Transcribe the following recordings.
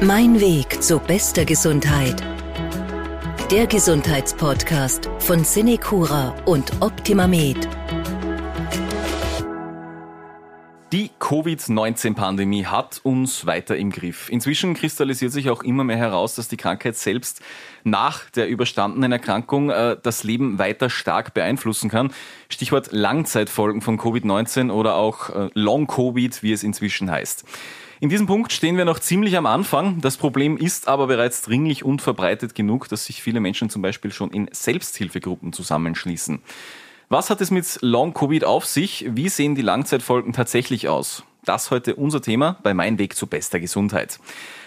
Mein Weg zu bester Gesundheit. Der Gesundheitspodcast von Cinecura und OptimaMed. Die Covid-19-Pandemie hat uns weiter im Griff. Inzwischen kristallisiert sich auch immer mehr heraus, dass die Krankheit selbst nach der überstandenen Erkrankung äh, das Leben weiter stark beeinflussen kann. Stichwort Langzeitfolgen von Covid-19 oder auch äh, Long-Covid, wie es inzwischen heißt. In diesem Punkt stehen wir noch ziemlich am Anfang. Das Problem ist aber bereits dringlich und verbreitet genug, dass sich viele Menschen zum Beispiel schon in Selbsthilfegruppen zusammenschließen. Was hat es mit Long-Covid auf sich? Wie sehen die Langzeitfolgen tatsächlich aus? Das heute unser Thema bei Mein Weg zu bester Gesundheit.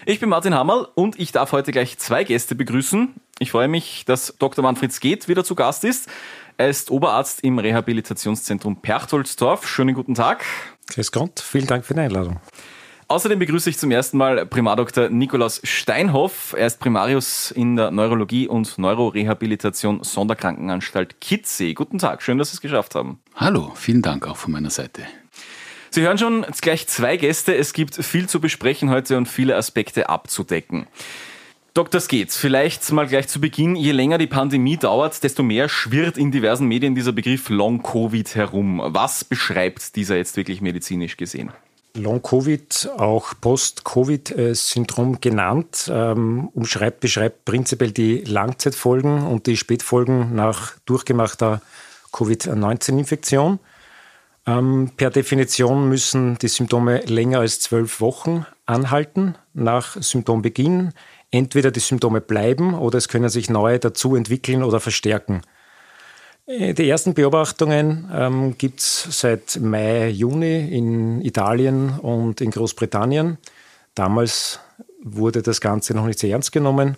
Ich bin Martin Hammerl und ich darf heute gleich zwei Gäste begrüßen. Ich freue mich, dass Dr. Manfred Skeet wieder zu Gast ist. Er ist Oberarzt im Rehabilitationszentrum Perchtoldsdorf. Schönen guten Tag. Grüß Gott, vielen Dank für die Einladung. Außerdem begrüße ich zum ersten Mal Primardoktor Nikolaus Steinhoff. Er ist Primarius in der Neurologie und Neurorehabilitation Sonderkrankenanstalt Kitzee. Guten Tag, schön, dass Sie es geschafft haben. Hallo, vielen Dank auch von meiner Seite. Sie hören schon gleich zwei Gäste. Es gibt viel zu besprechen heute und viele Aspekte abzudecken. Dr. Skates, vielleicht mal gleich zu Beginn. Je länger die Pandemie dauert, desto mehr schwirrt in diversen Medien dieser Begriff Long-Covid herum. Was beschreibt dieser jetzt wirklich medizinisch gesehen? Long-Covid, auch Post-Covid-Syndrom genannt, ähm, umschreibt, beschreibt prinzipiell die Langzeitfolgen und die Spätfolgen nach durchgemachter Covid-19-Infektion. Ähm, per Definition müssen die Symptome länger als zwölf Wochen anhalten nach Symptombeginn. Entweder die Symptome bleiben oder es können sich neue dazu entwickeln oder verstärken. Äh, die ersten Beobachtungen ähm, gibt es seit Mai, Juni in Italien und in Großbritannien. Damals wurde das Ganze noch nicht sehr ernst genommen.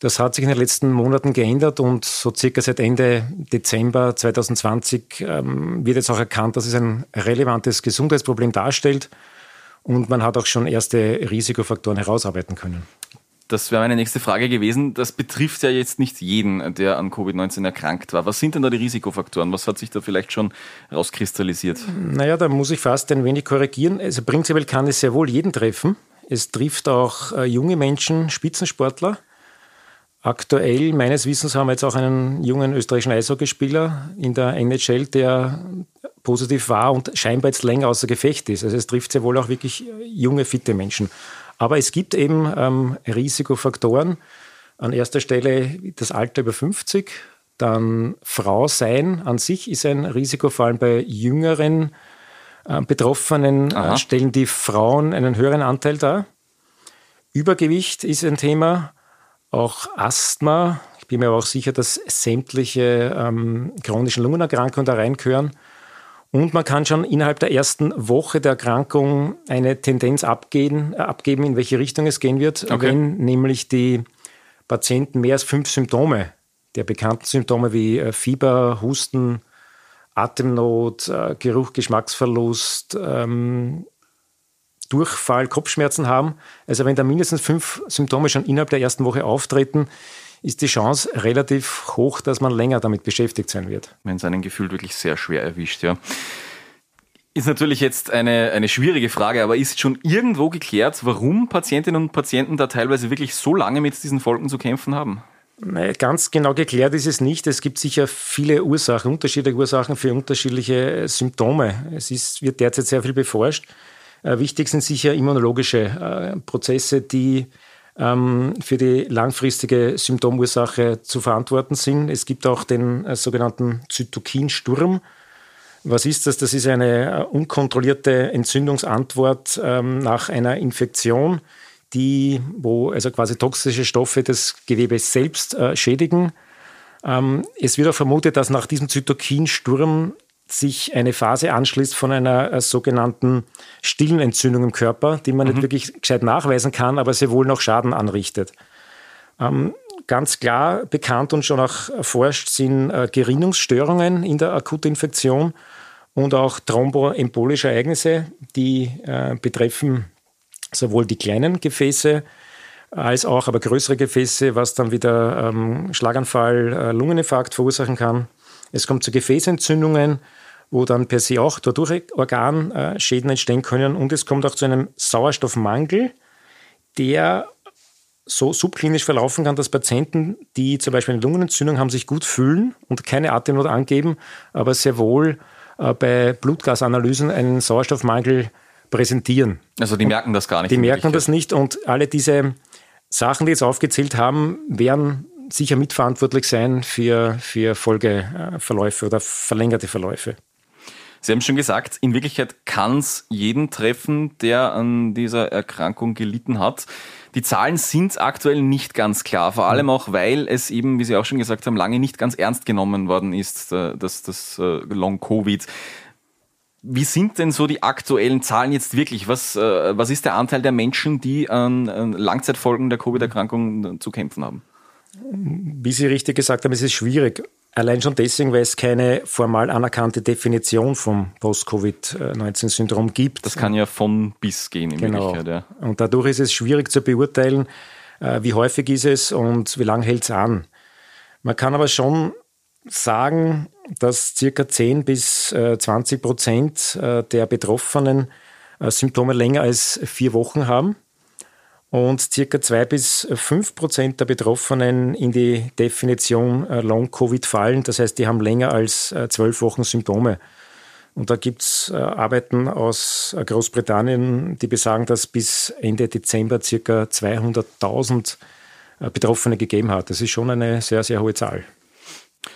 Das hat sich in den letzten Monaten geändert und so circa seit Ende Dezember 2020 ähm, wird jetzt auch erkannt, dass es ein relevantes Gesundheitsproblem darstellt und man hat auch schon erste Risikofaktoren herausarbeiten können. Das wäre meine nächste Frage gewesen. Das betrifft ja jetzt nicht jeden, der an Covid-19 erkrankt war. Was sind denn da die Risikofaktoren? Was hat sich da vielleicht schon rauskristallisiert? Naja, da muss ich fast ein wenig korrigieren. Also prinzipiell kann es sehr wohl jeden treffen. Es trifft auch äh, junge Menschen, Spitzensportler. Aktuell, meines Wissens, haben wir jetzt auch einen jungen österreichischen Eishockeyspieler in der NHL, der positiv war und scheinbar jetzt länger außer Gefecht ist. Also es trifft sehr wohl auch wirklich junge, fitte Menschen. Aber es gibt eben ähm, Risikofaktoren. An erster Stelle das Alter über 50, dann Frau sein an sich ist ein Risiko, vor allem bei jüngeren äh, Betroffenen äh, stellen die Frauen einen höheren Anteil dar. Übergewicht ist ein Thema, auch Asthma. Ich bin mir aber auch sicher, dass sämtliche ähm, chronischen Lungenerkrankungen da reingehören. Und man kann schon innerhalb der ersten Woche der Erkrankung eine Tendenz abgehen, äh, abgeben, in welche Richtung es gehen wird, okay. wenn nämlich die Patienten mehr als fünf Symptome der bekannten Symptome wie äh, Fieber, Husten, Atemnot, äh, Geruch, Geschmacksverlust, ähm, Durchfall, Kopfschmerzen haben. Also wenn da mindestens fünf Symptome schon innerhalb der ersten Woche auftreten, ist die Chance relativ hoch, dass man länger damit beschäftigt sein wird. Wenn es einen gefühlt wirklich sehr schwer erwischt, ja. Ist natürlich jetzt eine, eine schwierige Frage, aber ist schon irgendwo geklärt, warum Patientinnen und Patienten da teilweise wirklich so lange mit diesen Folgen zu kämpfen haben? Ganz genau geklärt ist es nicht. Es gibt sicher viele Ursachen, unterschiedliche Ursachen für unterschiedliche Symptome. Es ist, wird derzeit sehr viel beforscht. Äh, wichtig sind sicher immunologische äh, Prozesse, die ähm, für die langfristige Symptomursache zu verantworten sind. Es gibt auch den äh, sogenannten Zytokinsturm. Was ist das? Das ist eine äh, unkontrollierte Entzündungsantwort ähm, nach einer Infektion, die, wo also quasi toxische Stoffe das Gewebe selbst äh, schädigen. Ähm, es wird auch vermutet, dass nach diesem Zytokinsturm sich eine Phase anschließt von einer äh, sogenannten stillen Entzündung im Körper, die man mhm. nicht wirklich gescheit nachweisen kann, aber sehr wohl noch Schaden anrichtet. Ähm, ganz klar bekannt und schon auch erforscht sind äh, Gerinnungsstörungen in der Akutinfektion und auch thromboembolische Ereignisse, die äh, betreffen sowohl die kleinen Gefäße als auch aber größere Gefäße, was dann wieder ähm, Schlaganfall, äh, Lungeninfarkt verursachen kann. Es kommt zu Gefäßentzündungen, wo dann per se auch dadurch Organschäden entstehen können und es kommt auch zu einem Sauerstoffmangel, der so subklinisch verlaufen kann, dass Patienten, die zum Beispiel eine Lungenentzündung haben, sich gut fühlen und keine Atemnot angeben, aber sehr wohl äh, bei Blutgasanalysen einen Sauerstoffmangel präsentieren. Also die merken das gar nicht. Die merken das nicht und alle diese Sachen, die jetzt aufgezählt haben, werden sicher mitverantwortlich sein für, für Folgeverläufe oder verlängerte Verläufe. Sie haben schon gesagt, in Wirklichkeit kann es jeden treffen, der an dieser Erkrankung gelitten hat. Die Zahlen sind aktuell nicht ganz klar, vor allem auch, weil es eben, wie Sie auch schon gesagt haben, lange nicht ganz ernst genommen worden ist, äh, das, das äh, Long-Covid. Wie sind denn so die aktuellen Zahlen jetzt wirklich? Was, äh, was ist der Anteil der Menschen, die an Langzeitfolgen der Covid-Erkrankung zu kämpfen haben? Wie Sie richtig gesagt haben, es ist schwierig. Allein schon deswegen, weil es keine formal anerkannte Definition vom Post-Covid-19-Syndrom gibt. Das kann ja von bis gehen in genau. Wirklichkeit. Ja. Und dadurch ist es schwierig zu beurteilen, äh, wie häufig ist es und wie lange hält es an. Man kann aber schon sagen, dass circa 10 bis 20 äh, Prozent äh, der Betroffenen Symptome länger als vier Wochen haben und circa zwei bis fünf Prozent der Betroffenen in die Definition äh, Long-Covid fallen. Das heißt, die haben länger als äh, zwölf Wochen Symptome. Und da gibt es äh, Arbeiten aus Großbritannien, die besagen, dass bis Ende Dezember circa 200.000 Betroffene gegeben hat. Das ist schon eine sehr, sehr hohe Zahl.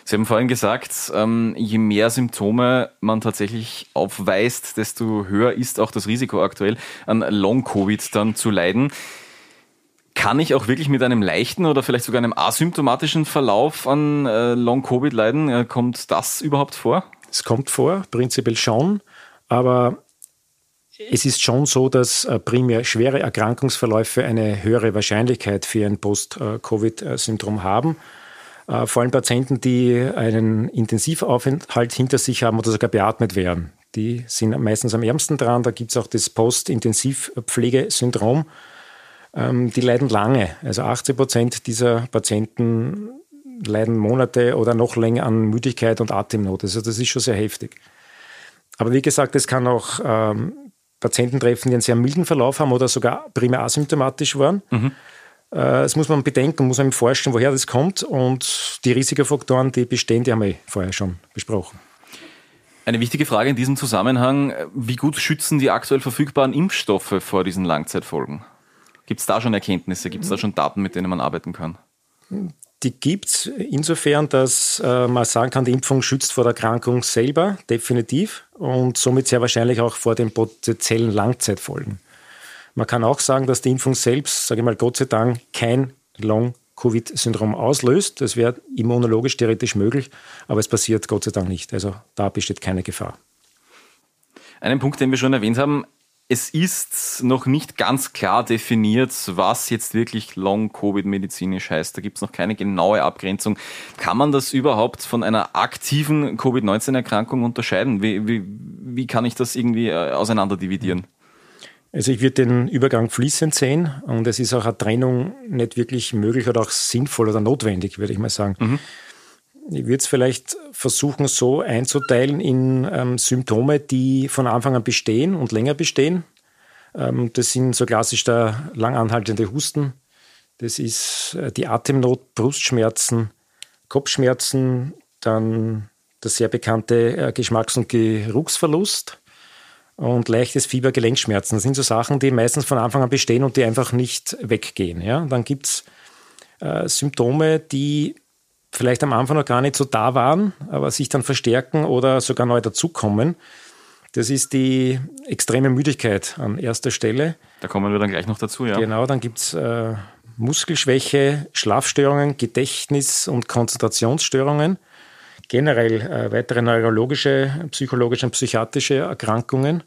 Sie haben vorhin gesagt, ähm, je mehr Symptome man tatsächlich aufweist, desto höher ist auch das Risiko aktuell, an Long-Covid dann zu leiden. Kann ich auch wirklich mit einem leichten oder vielleicht sogar einem asymptomatischen Verlauf an äh, Long-Covid leiden? Äh, kommt das überhaupt vor? Es kommt vor, prinzipiell schon, aber es ist schon so, dass äh, primär schwere Erkrankungsverläufe eine höhere Wahrscheinlichkeit für ein Post-Covid-Syndrom haben. Äh, vor allem Patienten, die einen Intensivaufenthalt hinter sich haben oder sogar beatmet werden. Die sind meistens am ärmsten dran. Da gibt es auch das Post-Intensivpflegesyndrom. Ähm, die leiden lange. Also 80 Prozent dieser Patienten leiden Monate oder noch länger an Müdigkeit und Atemnot. Also das ist schon sehr heftig. Aber wie gesagt, es kann auch ähm, Patienten treffen, die einen sehr milden Verlauf haben oder sogar primär asymptomatisch waren. Mhm. Äh, das muss man bedenken, muss man forschen, woher das kommt. Und die Risikofaktoren, die bestehen, die haben wir vorher schon besprochen. Eine wichtige Frage in diesem Zusammenhang, wie gut schützen die aktuell verfügbaren Impfstoffe vor diesen Langzeitfolgen? Gibt es da schon Erkenntnisse? Gibt es da schon Daten, mit denen man arbeiten kann? Die gibt es insofern, dass äh, man sagen kann, die Impfung schützt vor der Erkrankung selber, definitiv, und somit sehr wahrscheinlich auch vor den potenziellen Langzeitfolgen. Man kann auch sagen, dass die Impfung selbst, sage ich mal, Gott sei Dank kein Long-Covid-Syndrom auslöst. Das wäre immunologisch theoretisch möglich, aber es passiert Gott sei Dank nicht. Also da besteht keine Gefahr. Einen Punkt, den wir schon erwähnt haben, es ist noch nicht ganz klar definiert, was jetzt wirklich Long-Covid medizinisch heißt. Da gibt es noch keine genaue Abgrenzung. Kann man das überhaupt von einer aktiven Covid-19-Erkrankung unterscheiden? Wie, wie, wie kann ich das irgendwie äh, auseinanderdividieren? Also ich würde den Übergang fließend sehen und es ist auch eine Trennung nicht wirklich möglich oder auch sinnvoll oder notwendig, würde ich mal sagen. Mhm. Ich würde es vielleicht versuchen, so einzuteilen in ähm, Symptome, die von Anfang an bestehen und länger bestehen. Ähm, das sind so klassisch der langanhaltende Husten, das ist äh, die Atemnot, Brustschmerzen, Kopfschmerzen, dann der sehr bekannte äh, Geschmacks- und Geruchsverlust und leichtes Fieber, Gelenkschmerzen. Das sind so Sachen, die meistens von Anfang an bestehen und die einfach nicht weggehen. Ja? Dann gibt es äh, Symptome, die vielleicht am Anfang noch gar nicht so da waren, aber sich dann verstärken oder sogar neu dazukommen. Das ist die extreme Müdigkeit an erster Stelle. Da kommen wir dann gleich noch dazu, ja. Genau, dann gibt es äh, Muskelschwäche, Schlafstörungen, Gedächtnis- und Konzentrationsstörungen, generell äh, weitere neurologische, psychologische und psychiatrische Erkrankungen.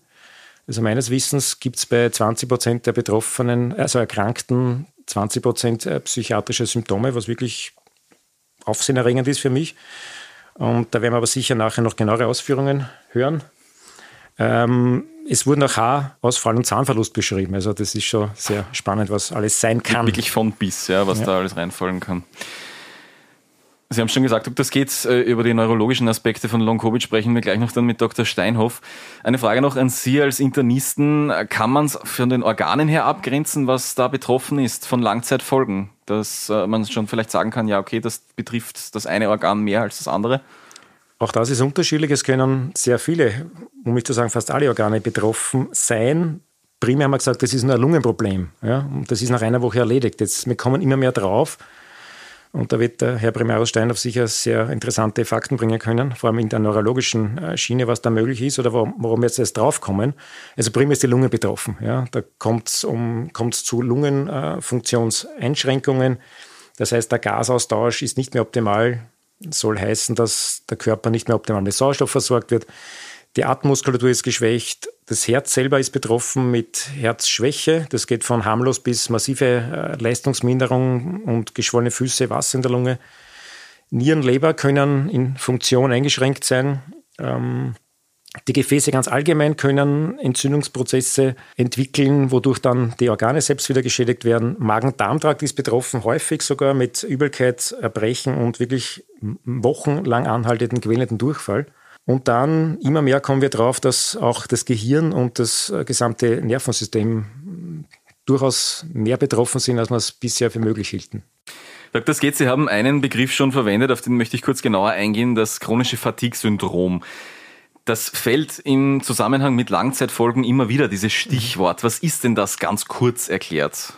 Also meines Wissens gibt es bei 20 Prozent der Betroffenen, also Erkrankten, 20 Prozent äh, psychiatrische Symptome, was wirklich aufsehenerregend ist für mich. Und da werden wir aber sicher nachher noch genauere Ausführungen hören. Ähm, es wurden auch Haarausfall und Zahnverlust beschrieben. Also das ist schon sehr spannend, was alles sein kann. Wirklich von bis, ja, was ja. da alles reinfallen kann. Sie haben schon gesagt, das geht äh, über die neurologischen Aspekte von Long-Covid, sprechen wir gleich noch dann mit Dr. Steinhoff. Eine Frage noch an Sie als Internisten. Kann man es von den Organen her abgrenzen, was da betroffen ist von Langzeitfolgen? Dass äh, man schon vielleicht sagen kann, ja, okay, das betrifft das eine Organ mehr als das andere? Auch das ist unterschiedlich. Es können sehr viele, um nicht zu sagen fast alle Organe betroffen sein. Primär haben wir gesagt, das ist nur ein Lungenproblem. Ja? Und das ist nach einer Woche erledigt. Jetzt, wir kommen immer mehr drauf und da wird der Herr Primarus Steinhoff sicher sehr interessante Fakten bringen können, vor allem in der neurologischen äh, Schiene, was da möglich ist oder warum, warum jetzt erst draufkommen. Also primär ist die Lunge betroffen. Ja. Da kommt es um, zu Lungenfunktionseinschränkungen. Das heißt, der Gasaustausch ist nicht mehr optimal. Soll heißen, dass der Körper nicht mehr optimal mit Sauerstoff versorgt wird. Die Atemmuskulatur ist geschwächt. Das Herz selber ist betroffen mit Herzschwäche. Das geht von harmlos bis massive äh, Leistungsminderung und geschwollene Füße, Wasser in der Lunge. Nieren, Leber können in Funktion eingeschränkt sein. Ähm, die Gefäße ganz allgemein können Entzündungsprozesse entwickeln, wodurch dann die Organe selbst wieder geschädigt werden. Magen-Darm-Trakt ist betroffen, häufig sogar mit Übelkeit, Erbrechen und wirklich wochenlang anhaltenden, quälenden Durchfall. Und dann immer mehr kommen wir drauf, dass auch das Gehirn und das äh, gesamte Nervensystem durchaus mehr betroffen sind, als wir es bisher für möglich hielten. Dr. Sketz, Sie haben einen Begriff schon verwendet, auf den möchte ich kurz genauer eingehen, das chronische Fatigue-Syndrom. Das fällt im Zusammenhang mit Langzeitfolgen immer wieder, dieses Stichwort. Was ist denn das ganz kurz erklärt?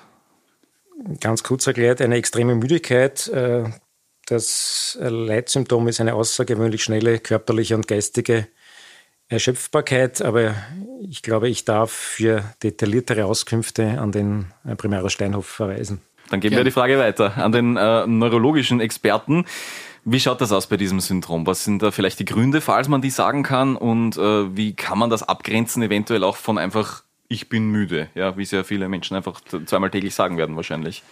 Ganz kurz erklärt, eine extreme Müdigkeit, äh, das Leitsymptom ist eine außergewöhnlich schnelle körperliche und geistige Erschöpfbarkeit, aber ich glaube, ich darf für detailliertere Auskünfte an den Primärer Steinhof verweisen. Dann geben ja. wir die Frage weiter an den äh, neurologischen Experten. Wie schaut das aus bei diesem Syndrom? Was sind da vielleicht die Gründe, falls man die sagen kann? Und äh, wie kann man das abgrenzen, eventuell auch von einfach, ich bin müde, ja, wie ja viele Menschen einfach zweimal täglich sagen werden wahrscheinlich?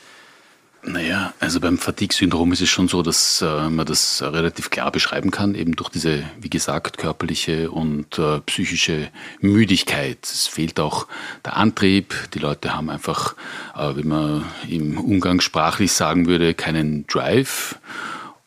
Naja, also beim Fatigue-Syndrom ist es schon so, dass äh, man das relativ klar beschreiben kann, eben durch diese, wie gesagt, körperliche und äh, psychische Müdigkeit. Es fehlt auch der Antrieb. Die Leute haben einfach, äh, wie man im Umgangssprachlich sagen würde, keinen Drive.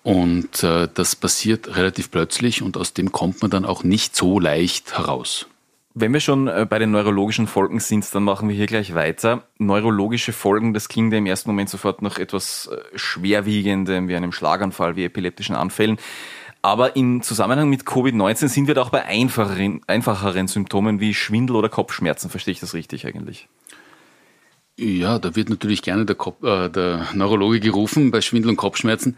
Und äh, das passiert relativ plötzlich und aus dem kommt man dann auch nicht so leicht heraus. Wenn wir schon äh, bei den neurologischen Folgen sind, dann machen wir hier gleich weiter. Neurologische Folgen, das klingt ja im ersten Moment sofort nach etwas äh, Schwerwiegendem, wie einem Schlaganfall, wie epileptischen Anfällen. Aber im Zusammenhang mit Covid-19 sind wir da auch bei einfacheren, einfacheren Symptomen wie Schwindel oder Kopfschmerzen. Verstehe ich das richtig eigentlich? Ja, da wird natürlich gerne der, Kopf, äh, der Neurologe gerufen bei Schwindel und Kopfschmerzen.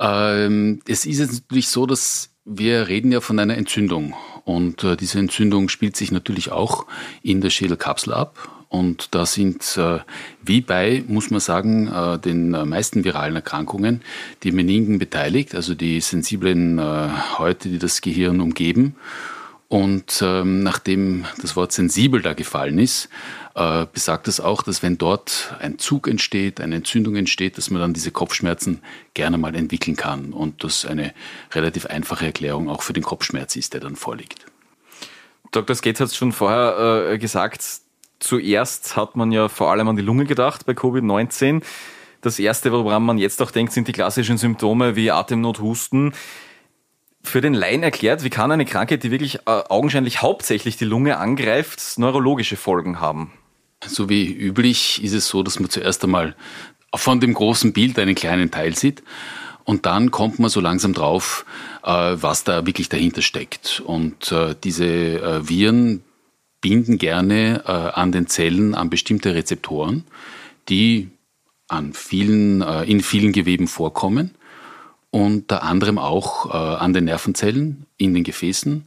Ähm, es ist jetzt natürlich so, dass wir reden ja von einer Entzündung und äh, diese Entzündung spielt sich natürlich auch in der Schädelkapsel ab. Und da sind, äh, wie bei, muss man sagen, äh, den äh, meisten viralen Erkrankungen, die Meningen beteiligt, also die sensiblen äh, Häute, die das Gehirn umgeben. Und ähm, nachdem das Wort sensibel da gefallen ist, äh, besagt es auch, dass wenn dort ein Zug entsteht, eine Entzündung entsteht, dass man dann diese Kopfschmerzen gerne mal entwickeln kann und das eine relativ einfache Erklärung auch für den Kopfschmerz ist, der dann vorliegt. Dr. Skates hat es schon vorher äh, gesagt, zuerst hat man ja vor allem an die Lunge gedacht bei Covid-19. Das erste, woran man jetzt auch denkt, sind die klassischen Symptome wie Atemnot, Husten. Für den Laien erklärt, wie kann eine Krankheit, die wirklich äh, augenscheinlich hauptsächlich die Lunge angreift, neurologische Folgen haben? So wie üblich ist es so, dass man zuerst einmal von dem großen Bild einen kleinen Teil sieht und dann kommt man so langsam drauf, äh, was da wirklich dahinter steckt. Und äh, diese äh, Viren binden gerne an den Zellen an bestimmte Rezeptoren, die an vielen, in vielen Geweben vorkommen, unter anderem auch an den Nervenzellen, in den Gefäßen.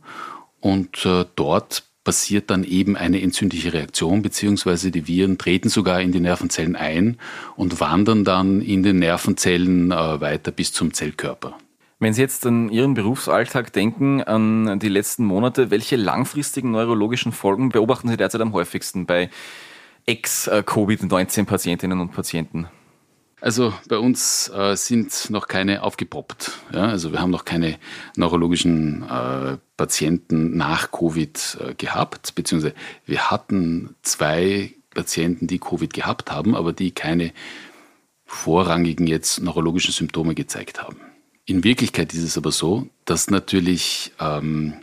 Und dort passiert dann eben eine entzündliche Reaktion, beziehungsweise die Viren treten sogar in die Nervenzellen ein und wandern dann in den Nervenzellen äh, weiter bis zum Zellkörper. Wenn Sie jetzt an Ihren Berufsalltag denken, an die letzten Monate, welche langfristigen neurologischen Folgen beobachten Sie derzeit am häufigsten bei Ex-Covid-19-Patientinnen und Patienten? Also bei uns äh, sind noch keine aufgepoppt. Ja? Also wir haben noch keine neurologischen äh, Patienten nach Covid äh, gehabt, beziehungsweise wir hatten zwei Patienten, die Covid gehabt haben, aber die keine vorrangigen jetzt neurologischen Symptome gezeigt haben. In Wirklichkeit ist es aber so, dass natürlich ähm,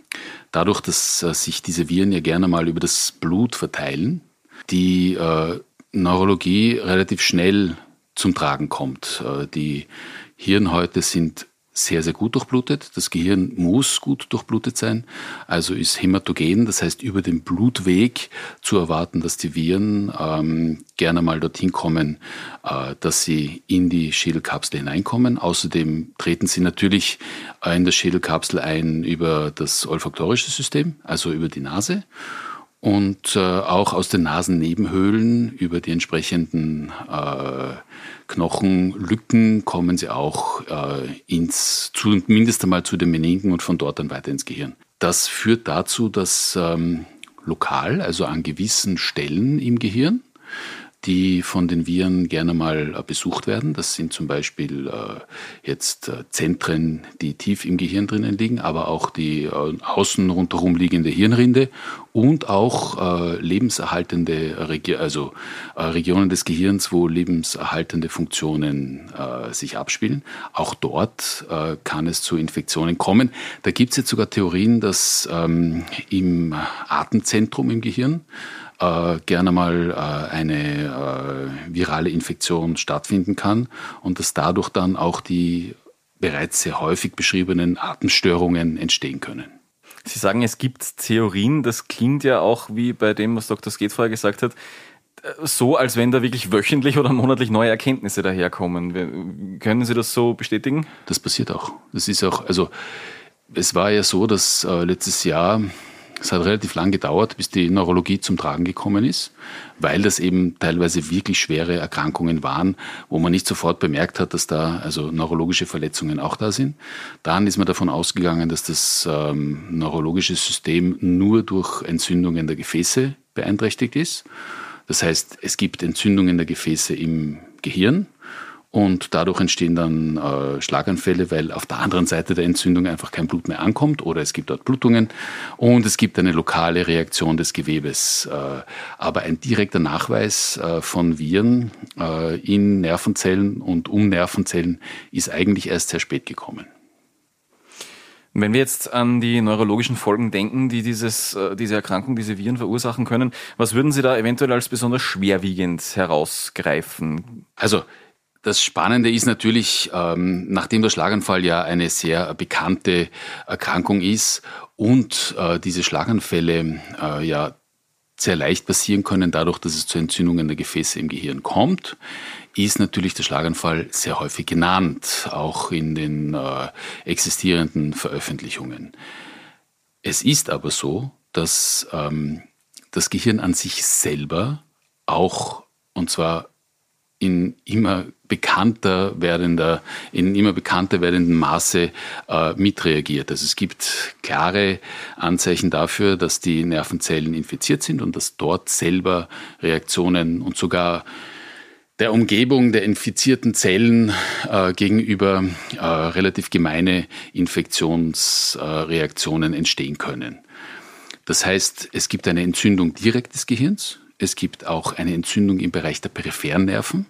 dadurch, dass äh, sich diese Viren ja gerne mal über das Blut verteilen, die äh, Neurologie relativ schnell zum Tragen kommt. Äh, die Hirnhäute sind sehr, sehr gut durchblutet. Das Gehirn muss gut durchblutet sein, also ist hämatogen, das heißt über den Blutweg zu erwarten, dass die Viren ähm, gerne mal dorthin kommen, äh, dass sie in die Schädelkapsel hineinkommen. Außerdem treten sie natürlich in der Schädelkapsel ein über das olfaktorische System, also über die Nase und äh, auch aus den Nasennebenhöhlen über die entsprechenden äh, Knochenlücken kommen sie auch äh, ins, zumindest einmal zu den Meninken und von dort dann weiter ins Gehirn. Das führt dazu, dass ähm, lokal, also an gewissen Stellen im Gehirn, die von den Viren gerne mal äh, besucht werden. Das sind zum Beispiel äh, jetzt äh, Zentren, die tief im Gehirn drinnen liegen, aber auch die außen rundherum liegende Hirnrinde und auch lebenserhaltende Regi also Regionen des Gehirns, wo lebenserhaltende Funktionen sich abspielen. Auch dort kann es zu Infektionen kommen. Da gibt es jetzt sogar Theorien, dass ähm, im Atemzentrum im Gehirn äh, gerne mal äh, eine äh, virale Infektion stattfinden kann und dass dadurch dann auch die bereits sehr häufig beschriebenen Atemstörungen entstehen können. Sie sagen, es gibt Theorien, das klingt ja auch wie bei dem, was Dr. Skate vorher gesagt hat, so, als wenn da wirklich wöchentlich oder monatlich neue Erkenntnisse daherkommen. Können Sie das so bestätigen? Das passiert auch. Das ist auch, also es war ja so, dass äh, letztes Jahr es hat relativ lang gedauert, bis die Neurologie zum Tragen gekommen ist, weil das eben teilweise wirklich schwere Erkrankungen waren, wo man nicht sofort bemerkt hat, dass da also neurologische Verletzungen auch da sind. Dann ist man davon ausgegangen, dass das ähm, neurologische System nur durch Entzündungen der Gefäße beeinträchtigt ist. Das heißt, es gibt Entzündungen der Gefäße im Gehirn, und dadurch entstehen dann äh, Schlaganfälle, weil auf der anderen Seite der Entzündung einfach kein Blut mehr ankommt oder es gibt dort Blutungen und es gibt eine lokale Reaktion des Gewebes. Äh, aber ein direkter Nachweis äh, von Viren äh, in Nervenzellen und um Nervenzellen ist eigentlich erst sehr spät gekommen. Wenn wir jetzt an die neurologischen Folgen denken, die dieses, äh, diese Erkrankung, diese Viren verursachen können, was würden Sie da eventuell als besonders schwerwiegend herausgreifen? Also das Spannende ist natürlich, ähm, nachdem der Schlaganfall ja eine sehr bekannte Erkrankung ist und äh, diese Schlaganfälle äh, ja sehr leicht passieren können, dadurch, dass es zu Entzündungen der Gefäße im Gehirn kommt, ist natürlich der Schlaganfall sehr häufig genannt, auch in den äh, existierenden Veröffentlichungen. Es ist aber so, dass ähm, das Gehirn an sich selber auch, und zwar in immer bekannter werdender, in immer bekannter werdendem Maße äh, mitreagiert. Also es gibt klare Anzeichen dafür, dass die Nervenzellen infiziert sind und dass dort selber Reaktionen und sogar der Umgebung der infizierten Zellen äh, gegenüber äh, relativ gemeine Infektionsreaktionen entstehen können. Das heißt, es gibt eine Entzündung direkt des Gehirns, es gibt auch eine Entzündung im Bereich der peripheren Nerven.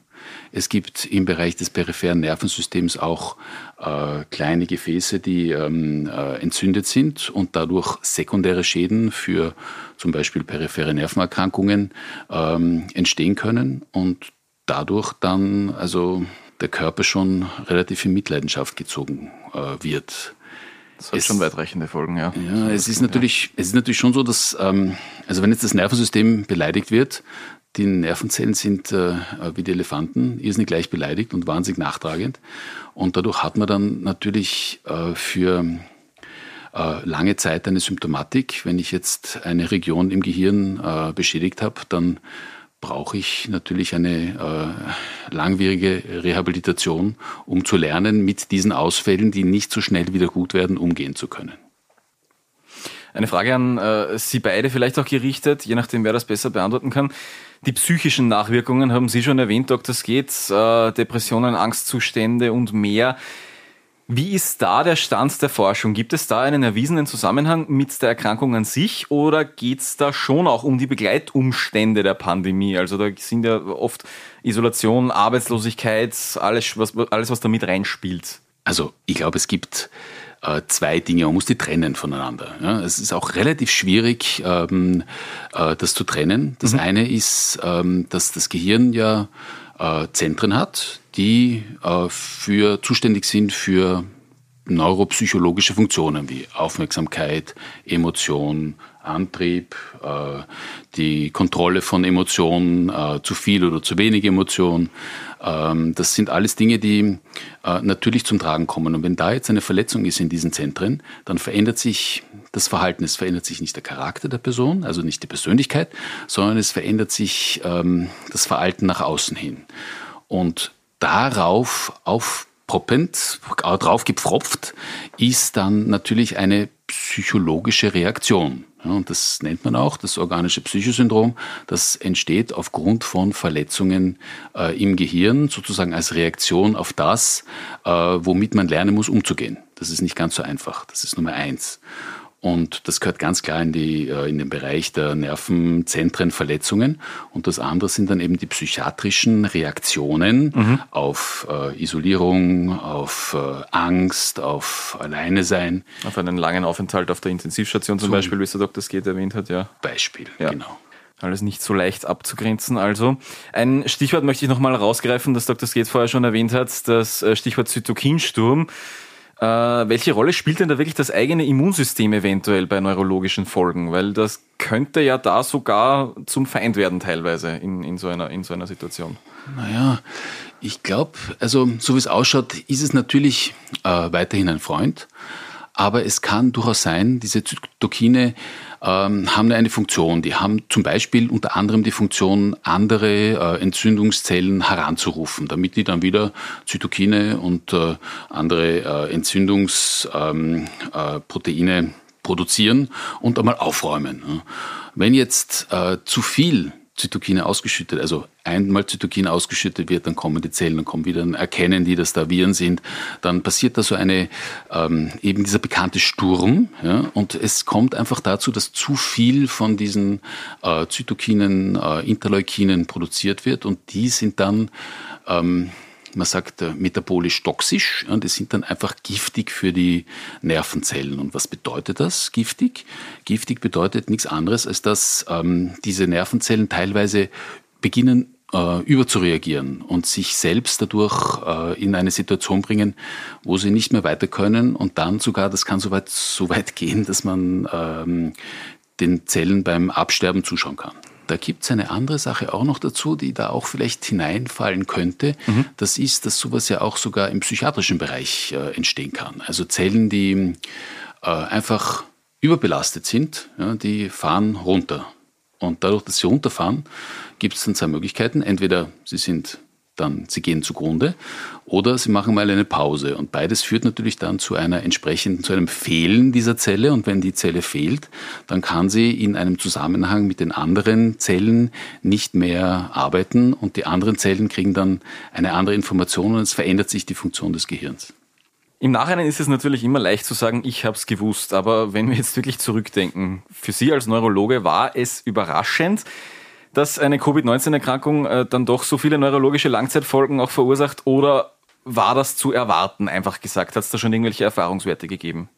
Es gibt im Bereich des peripheren Nervensystems auch äh, kleine Gefäße, die ähm, äh, entzündet sind und dadurch sekundäre Schäden für zum Beispiel periphere Nervenerkrankungen ähm, entstehen können und dadurch dann also der Körper schon relativ in Mitleidenschaft gezogen äh, wird. Das hat es, schon weitreichende Folgen, ja. Ja, es ist natürlich, es ist natürlich schon so, dass, ähm, also wenn jetzt das Nervensystem beleidigt wird, die Nervenzellen sind äh, wie die Elefanten irrsinnig gleich beleidigt und wahnsinnig nachtragend. Und dadurch hat man dann natürlich äh, für äh, lange Zeit eine Symptomatik. Wenn ich jetzt eine Region im Gehirn äh, beschädigt habe, dann brauche ich natürlich eine äh, langwierige Rehabilitation, um zu lernen, mit diesen Ausfällen, die nicht so schnell wieder gut werden, umgehen zu können. Eine Frage an äh, Sie beide vielleicht auch gerichtet, je nachdem, wer das besser beantworten kann. Die psychischen Nachwirkungen haben Sie schon erwähnt, Dr. Skates, äh, Depressionen, Angstzustände und mehr. Wie ist da der Stand der Forschung? Gibt es da einen erwiesenen Zusammenhang mit der Erkrankung an sich oder geht es da schon auch um die Begleitumstände der Pandemie? Also da sind ja oft Isolation, Arbeitslosigkeit, alles, was, alles, was da mit reinspielt. Also ich glaube, es gibt äh, zwei Dinge, man muss die trennen voneinander. Ja, es ist auch relativ schwierig, ähm, äh, das zu trennen. Das mhm. eine ist, ähm, dass das Gehirn ja Zentren hat, die äh, für, zuständig sind für neuropsychologische Funktionen wie Aufmerksamkeit, Emotion, Antrieb, äh, die Kontrolle von Emotionen, äh, zu viel oder zu wenig Emotion. Ähm, das sind alles Dinge, die äh, natürlich zum Tragen kommen. Und wenn da jetzt eine Verletzung ist in diesen Zentren, dann verändert sich das Verhalten. Es verändert sich nicht der Charakter der Person, also nicht die Persönlichkeit, sondern es verändert sich ähm, das Verhalten nach außen hin. Und darauf aufpoppend, drauf gepfropft, ist dann natürlich eine psychologische Reaktion. Und das nennt man auch das organische Psychosyndrom. Das entsteht aufgrund von Verletzungen äh, im Gehirn, sozusagen als Reaktion auf das, äh, womit man lernen muss, umzugehen. Das ist nicht ganz so einfach. Das ist Nummer eins. Und das gehört ganz klar in, die, äh, in den Bereich der Nervenzentrenverletzungen. Und das andere sind dann eben die psychiatrischen Reaktionen mhm. auf äh, Isolierung, auf äh, Angst, auf Alleine sein. Auf einen langen Aufenthalt auf der Intensivstation zum, zum Beispiel, wie es der Dr. Sked erwähnt hat, ja. Beispiel, ja. genau. Alles nicht so leicht abzugrenzen. Also ein Stichwort möchte ich nochmal rausgreifen, das Dr. Sked vorher schon erwähnt hat, das äh, Stichwort Zytokinsturm. Äh, welche Rolle spielt denn da wirklich das eigene Immunsystem eventuell bei neurologischen Folgen? Weil das könnte ja da sogar zum Feind werden teilweise in, in, so, einer, in so einer Situation. Naja, ich glaube, also so wie es ausschaut, ist es natürlich äh, weiterhin ein Freund. Aber es kann durchaus sein, diese Zytokine ähm, haben eine Funktion. Die haben zum Beispiel unter anderem die Funktion, andere äh, Entzündungszellen heranzurufen, damit die dann wieder Zytokine und äh, andere äh, Entzündungsproteine ähm, äh, produzieren und einmal aufräumen. Wenn jetzt zu viel Zytokine ausgeschüttet, also einmal Zytokin ausgeschüttet wird, dann kommen die Zellen, dann kommen wieder, dann erkennen die, dass da Viren sind, dann passiert da so eine, ähm, eben dieser bekannte Sturm, ja, und es kommt einfach dazu, dass zu viel von diesen äh, Zytokinen, äh, Interleukinen produziert wird und die sind dann ähm, man sagt äh, metabolisch toxisch, und die sind dann einfach giftig für die Nervenzellen. Und was bedeutet das, giftig? Giftig bedeutet nichts anderes, als dass ähm, diese Nervenzellen teilweise beginnen äh, überzureagieren und sich selbst dadurch äh, in eine Situation bringen, wo sie nicht mehr weiter können und dann sogar, das kann so weit, so weit gehen, dass man ähm, den Zellen beim Absterben zuschauen kann. Da gibt es eine andere Sache auch noch dazu, die da auch vielleicht hineinfallen könnte. Mhm. Das ist, dass sowas ja auch sogar im psychiatrischen Bereich äh, entstehen kann. Also Zellen, die äh, einfach überbelastet sind, ja, die fahren runter. Und dadurch, dass sie runterfahren, gibt es dann zwei Möglichkeiten. Entweder sie sind dann sie gehen zugrunde oder sie machen mal eine Pause. Und beides führt natürlich dann zu einer entsprechenden, zu einem Fehlen dieser Zelle. Und wenn die Zelle fehlt, dann kann sie in einem Zusammenhang mit den anderen Zellen nicht mehr arbeiten und die anderen Zellen kriegen dann eine andere Information und es verändert sich die Funktion des Gehirns. Im Nachhinein ist es natürlich immer leicht zu sagen, ich habe es gewusst. Aber wenn wir jetzt wirklich zurückdenken, für Sie als Neurologe war es überraschend, dass eine Covid-19-Erkrankung äh, dann doch so viele neurologische Langzeitfolgen auch verursacht oder war das zu erwarten, einfach gesagt? Hat es da schon irgendwelche Erfahrungswerte gegeben?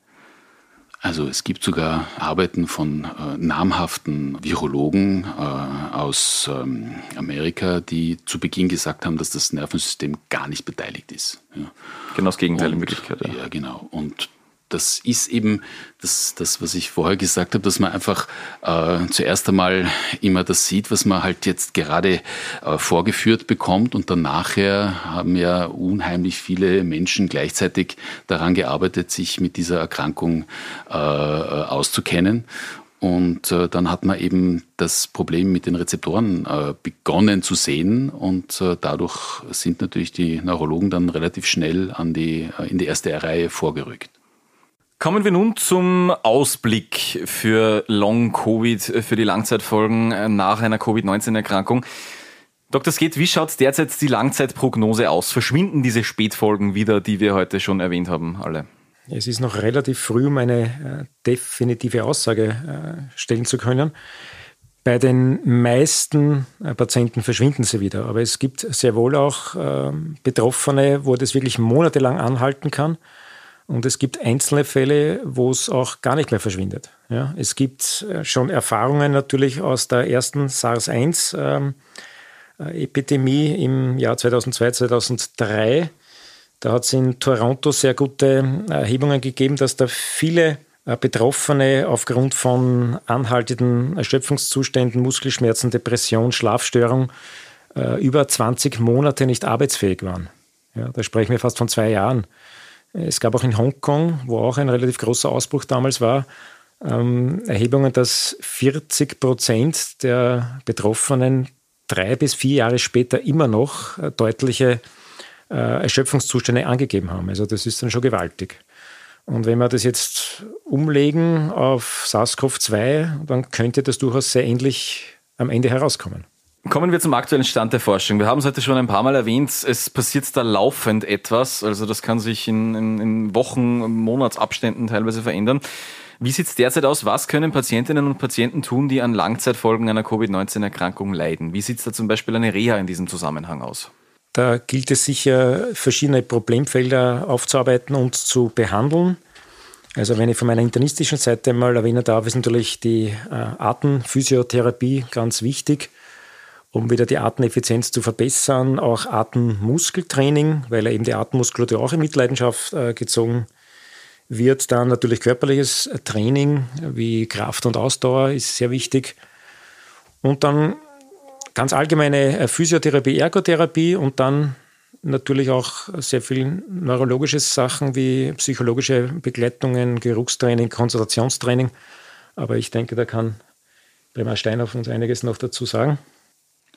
Also es gibt sogar Arbeiten von äh, namhaften Virologen äh, aus ähm, Amerika, die zu Beginn gesagt haben, dass das Nervensystem gar nicht beteiligt ist. Ja. Genau das Gegenteil Und, in Wirklichkeit. Ja. ja, genau. Und das ist eben das, das, was ich vorher gesagt habe, dass man einfach äh, zuerst einmal immer das sieht, was man halt jetzt gerade äh, vorgeführt bekommt und dann nachher haben ja unheimlich viele Menschen gleichzeitig daran gearbeitet, sich mit dieser Erkrankung äh, auszukennen. Und äh, dann hat man eben das Problem mit den Rezeptoren äh, begonnen zu sehen und äh, dadurch sind natürlich die Neurologen dann relativ schnell an die, äh, in die erste Reihe vorgerückt. Kommen wir nun zum Ausblick für Long-Covid, für die Langzeitfolgen nach einer Covid-19-Erkrankung. Dr. Sket, wie schaut derzeit die Langzeitprognose aus? Verschwinden diese Spätfolgen wieder, die wir heute schon erwähnt haben, alle? Es ist noch relativ früh, um eine äh, definitive Aussage äh, stellen zu können. Bei den meisten äh, Patienten verschwinden sie wieder, aber es gibt sehr wohl auch äh, Betroffene, wo das wirklich monatelang anhalten kann. Und es gibt einzelne Fälle, wo es auch gar nicht mehr verschwindet. Ja, es gibt äh, schon Erfahrungen natürlich aus der ersten SARS-1-Epidemie ähm, im Jahr 2002, 2003. Da hat es in Toronto sehr gute Erhebungen gegeben, dass da viele äh, Betroffene aufgrund von anhaltenden Erschöpfungszuständen, Muskelschmerzen, Depression, Schlafstörung äh, über 20 Monate nicht arbeitsfähig waren. Ja, da sprechen wir fast von zwei Jahren. Es gab auch in Hongkong, wo auch ein relativ großer Ausbruch damals war, ähm, Erhebungen, dass 40 Prozent der Betroffenen drei bis vier Jahre später immer noch äh, deutliche äh, Erschöpfungszustände angegeben haben. Also das ist dann schon gewaltig. Und wenn wir das jetzt umlegen auf SARS-CoV-2, dann könnte das durchaus sehr ähnlich am Ende herauskommen. Kommen wir zum aktuellen Stand der Forschung. Wir haben es heute schon ein paar Mal erwähnt, es passiert da laufend etwas. Also das kann sich in, in, in Wochen, Monatsabständen teilweise verändern. Wie sieht es derzeit aus? Was können Patientinnen und Patienten tun, die an Langzeitfolgen einer Covid-19-Erkrankung leiden? Wie sieht es da zum Beispiel eine Reha in diesem Zusammenhang aus? Da gilt es sicher, verschiedene Problemfelder aufzuarbeiten und zu behandeln. Also wenn ich von meiner internistischen Seite mal erwähnen darf, ist natürlich die äh, Atemphysiotherapie ganz wichtig, um wieder die Atemeffizienz zu verbessern. Auch Atemmuskeltraining, weil eben die Atemmuskulatur auch in Mitleidenschaft äh, gezogen wird. Dann natürlich körperliches Training wie Kraft und Ausdauer ist sehr wichtig. Und dann ganz allgemeine äh, Physiotherapie, Ergotherapie und dann natürlich auch sehr viel neurologische Sachen wie psychologische Begleitungen, Geruchstraining, Konzentrationstraining. Aber ich denke, da kann Bremer Steinhoff uns einiges noch dazu sagen.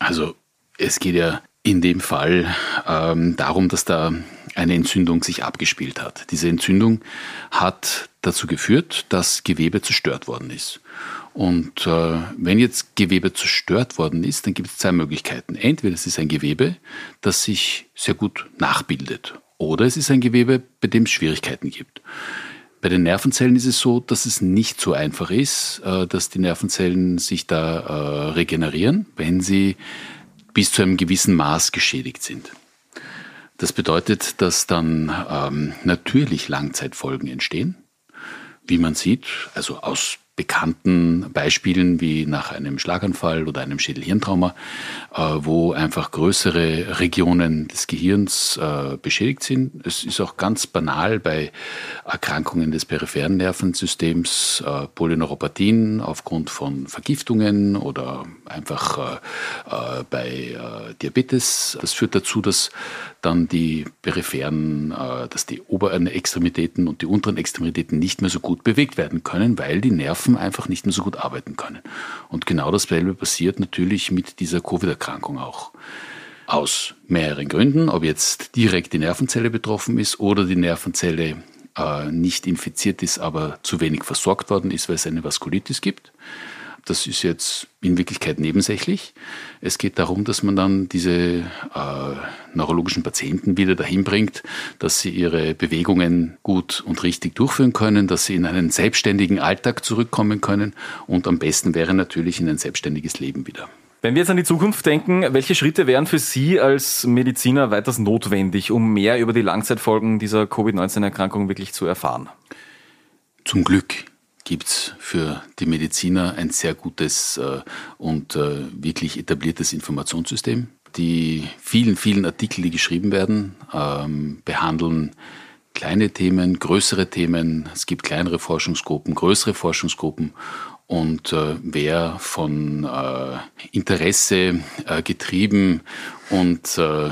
Also es geht ja in dem Fall ähm, darum, dass da eine Entzündung sich abgespielt hat. Diese Entzündung hat dazu geführt, dass Gewebe zerstört worden ist. Und äh, wenn jetzt Gewebe zerstört worden ist, dann gibt es zwei Möglichkeiten. Entweder es ist ein Gewebe, das sich sehr gut nachbildet, oder es ist ein Gewebe, bei dem es Schwierigkeiten gibt. Bei den Nervenzellen ist es so, dass es nicht so einfach ist, äh, dass die Nervenzellen sich da äh, regenerieren, wenn sie bis zu einem gewissen Maß geschädigt sind. Das bedeutet, dass dann ähm, natürlich Langzeitfolgen entstehen, wie man sieht, also aus bekannten Beispielen wie nach einem Schlaganfall oder einem Schädelhirntrauma, äh, wo einfach größere Regionen des Gehirns äh, beschädigt sind. Es ist auch ganz banal bei Erkrankungen des peripheren Nervensystems, äh, Polyneuropathien aufgrund von Vergiftungen oder einfach bei Diabetes. Das führt dazu, dass dann die peripheren, dass die oberen Extremitäten und die unteren Extremitäten nicht mehr so gut bewegt werden können, weil die Nerven Nerven einfach nicht mehr so gut arbeiten können. Und genau dasselbe passiert natürlich mit dieser Covid-Erkrankung auch. Aus mehreren Gründen, ob jetzt direkt die Nervenzelle betroffen ist oder die Nervenzelle äh, nicht infiziert ist, aber zu wenig versorgt worden ist, weil es eine Vaskulitis gibt. Das ist jetzt in Wirklichkeit nebensächlich. Es geht darum, dass man dann diese äh, neurologischen Patienten wieder dahin bringt, dass sie ihre Bewegungen gut und richtig durchführen können, dass sie in einen selbstständigen Alltag zurückkommen können und am besten wäre natürlich in ein selbstständiges Leben wieder. Wenn wir jetzt an die Zukunft denken, welche Schritte wären für Sie als Mediziner weiters notwendig, um mehr über die Langzeitfolgen dieser Covid-19-Erkrankung wirklich zu erfahren? Zum Glück gibt es für die Mediziner ein sehr gutes äh, und äh, wirklich etabliertes Informationssystem. Die vielen, vielen Artikel, die geschrieben werden, ähm, behandeln kleine Themen, größere Themen. Es gibt kleinere Forschungsgruppen, größere Forschungsgruppen und äh, wer von äh, Interesse äh, getrieben und äh, äh,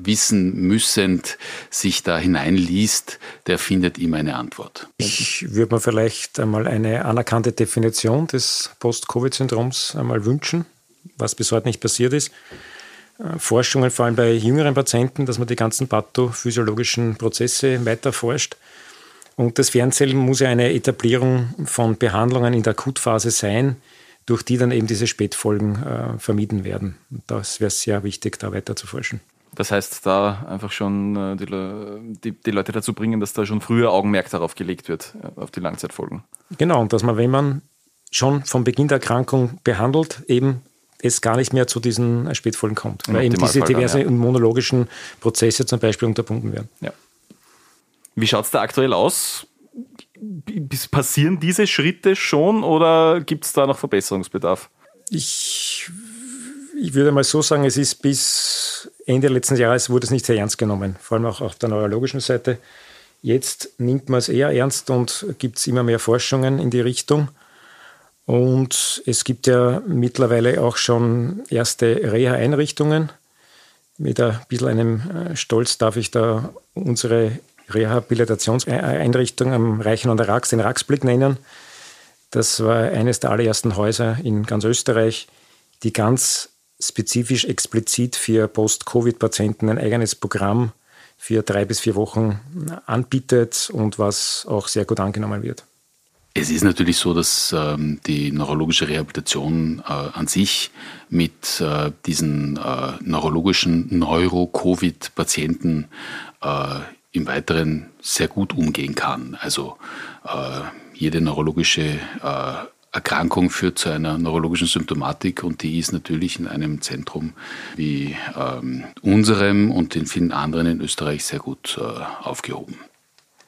wissen müssend sich da hineinliest, der findet immer eine Antwort. Ich würde mir vielleicht einmal eine anerkannte Definition des Post-Covid-Syndroms einmal wünschen, was bis heute nicht passiert ist. Äh, Forschungen, vor allem bei jüngeren Patienten, dass man die ganzen pathophysiologischen Prozesse weiter forscht und das Fernzellen muss ja eine Etablierung von Behandlungen in der Akutphase sein, durch die dann eben diese Spätfolgen äh, vermieden werden. Und das wäre sehr wichtig, da weiter zu forschen. Das heißt, da einfach schon äh, die, die, die, Leute dazu bringen, dass da schon früher Augenmerk darauf gelegt wird, äh, auf die Langzeitfolgen. Genau, und dass man, wenn man schon vom Beginn der Erkrankung behandelt, eben es gar nicht mehr zu diesen Spätfolgen kommt, weil eben diese diversen ja. immunologischen Prozesse zum Beispiel unterbunden werden. Ja. Wie schaut es da aktuell aus? Passieren diese Schritte schon oder gibt es da noch Verbesserungsbedarf? Ich, ich würde mal so sagen, es ist bis Ende letzten Jahres wurde es nicht sehr ernst genommen, vor allem auch auf der neurologischen Seite. Jetzt nimmt man es eher ernst und gibt es immer mehr Forschungen in die Richtung. Und es gibt ja mittlerweile auch schon erste Reha-Einrichtungen. Mit ein bisschen einem äh, Stolz darf ich da unsere Rehabilitationseinrichtung am Reichen und der Rax, den Raxblick nennen. Das war eines der allerersten Häuser in ganz Österreich, die ganz spezifisch explizit für Post-Covid-Patienten ein eigenes Programm für drei bis vier Wochen anbietet und was auch sehr gut angenommen wird. Es ist natürlich so, dass ähm, die neurologische Rehabilitation äh, an sich mit äh, diesen äh, neurologischen Neuro-Covid-Patienten äh, im Weiteren sehr gut umgehen kann. Also äh, jede neurologische äh, Erkrankung führt zu einer neurologischen Symptomatik und die ist natürlich in einem Zentrum wie ähm, unserem und in vielen anderen in Österreich sehr gut äh, aufgehoben.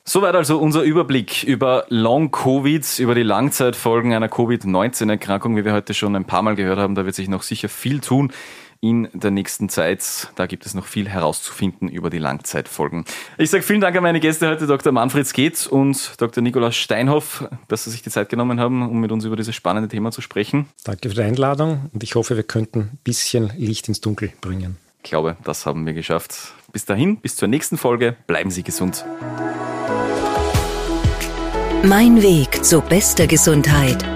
Soweit also unser Überblick über Long-Covid, über die Langzeitfolgen einer Covid-19-Erkrankung, wie wir heute schon ein paar Mal gehört haben. Da wird sich noch sicher viel tun in der nächsten Zeit. Da gibt es noch viel herauszufinden über die Langzeitfolgen. Ich sage vielen Dank an meine Gäste heute, Dr. Manfred Skeet und Dr. Nikolaus Steinhoff, dass Sie sich die Zeit genommen haben, um mit uns über dieses spannende Thema zu sprechen. Danke für die Einladung und ich hoffe, wir könnten ein bisschen Licht ins Dunkel bringen. Ich glaube, das haben wir geschafft. Bis dahin, bis zur nächsten Folge. Bleiben Sie gesund. Mein Weg zu bester Gesundheit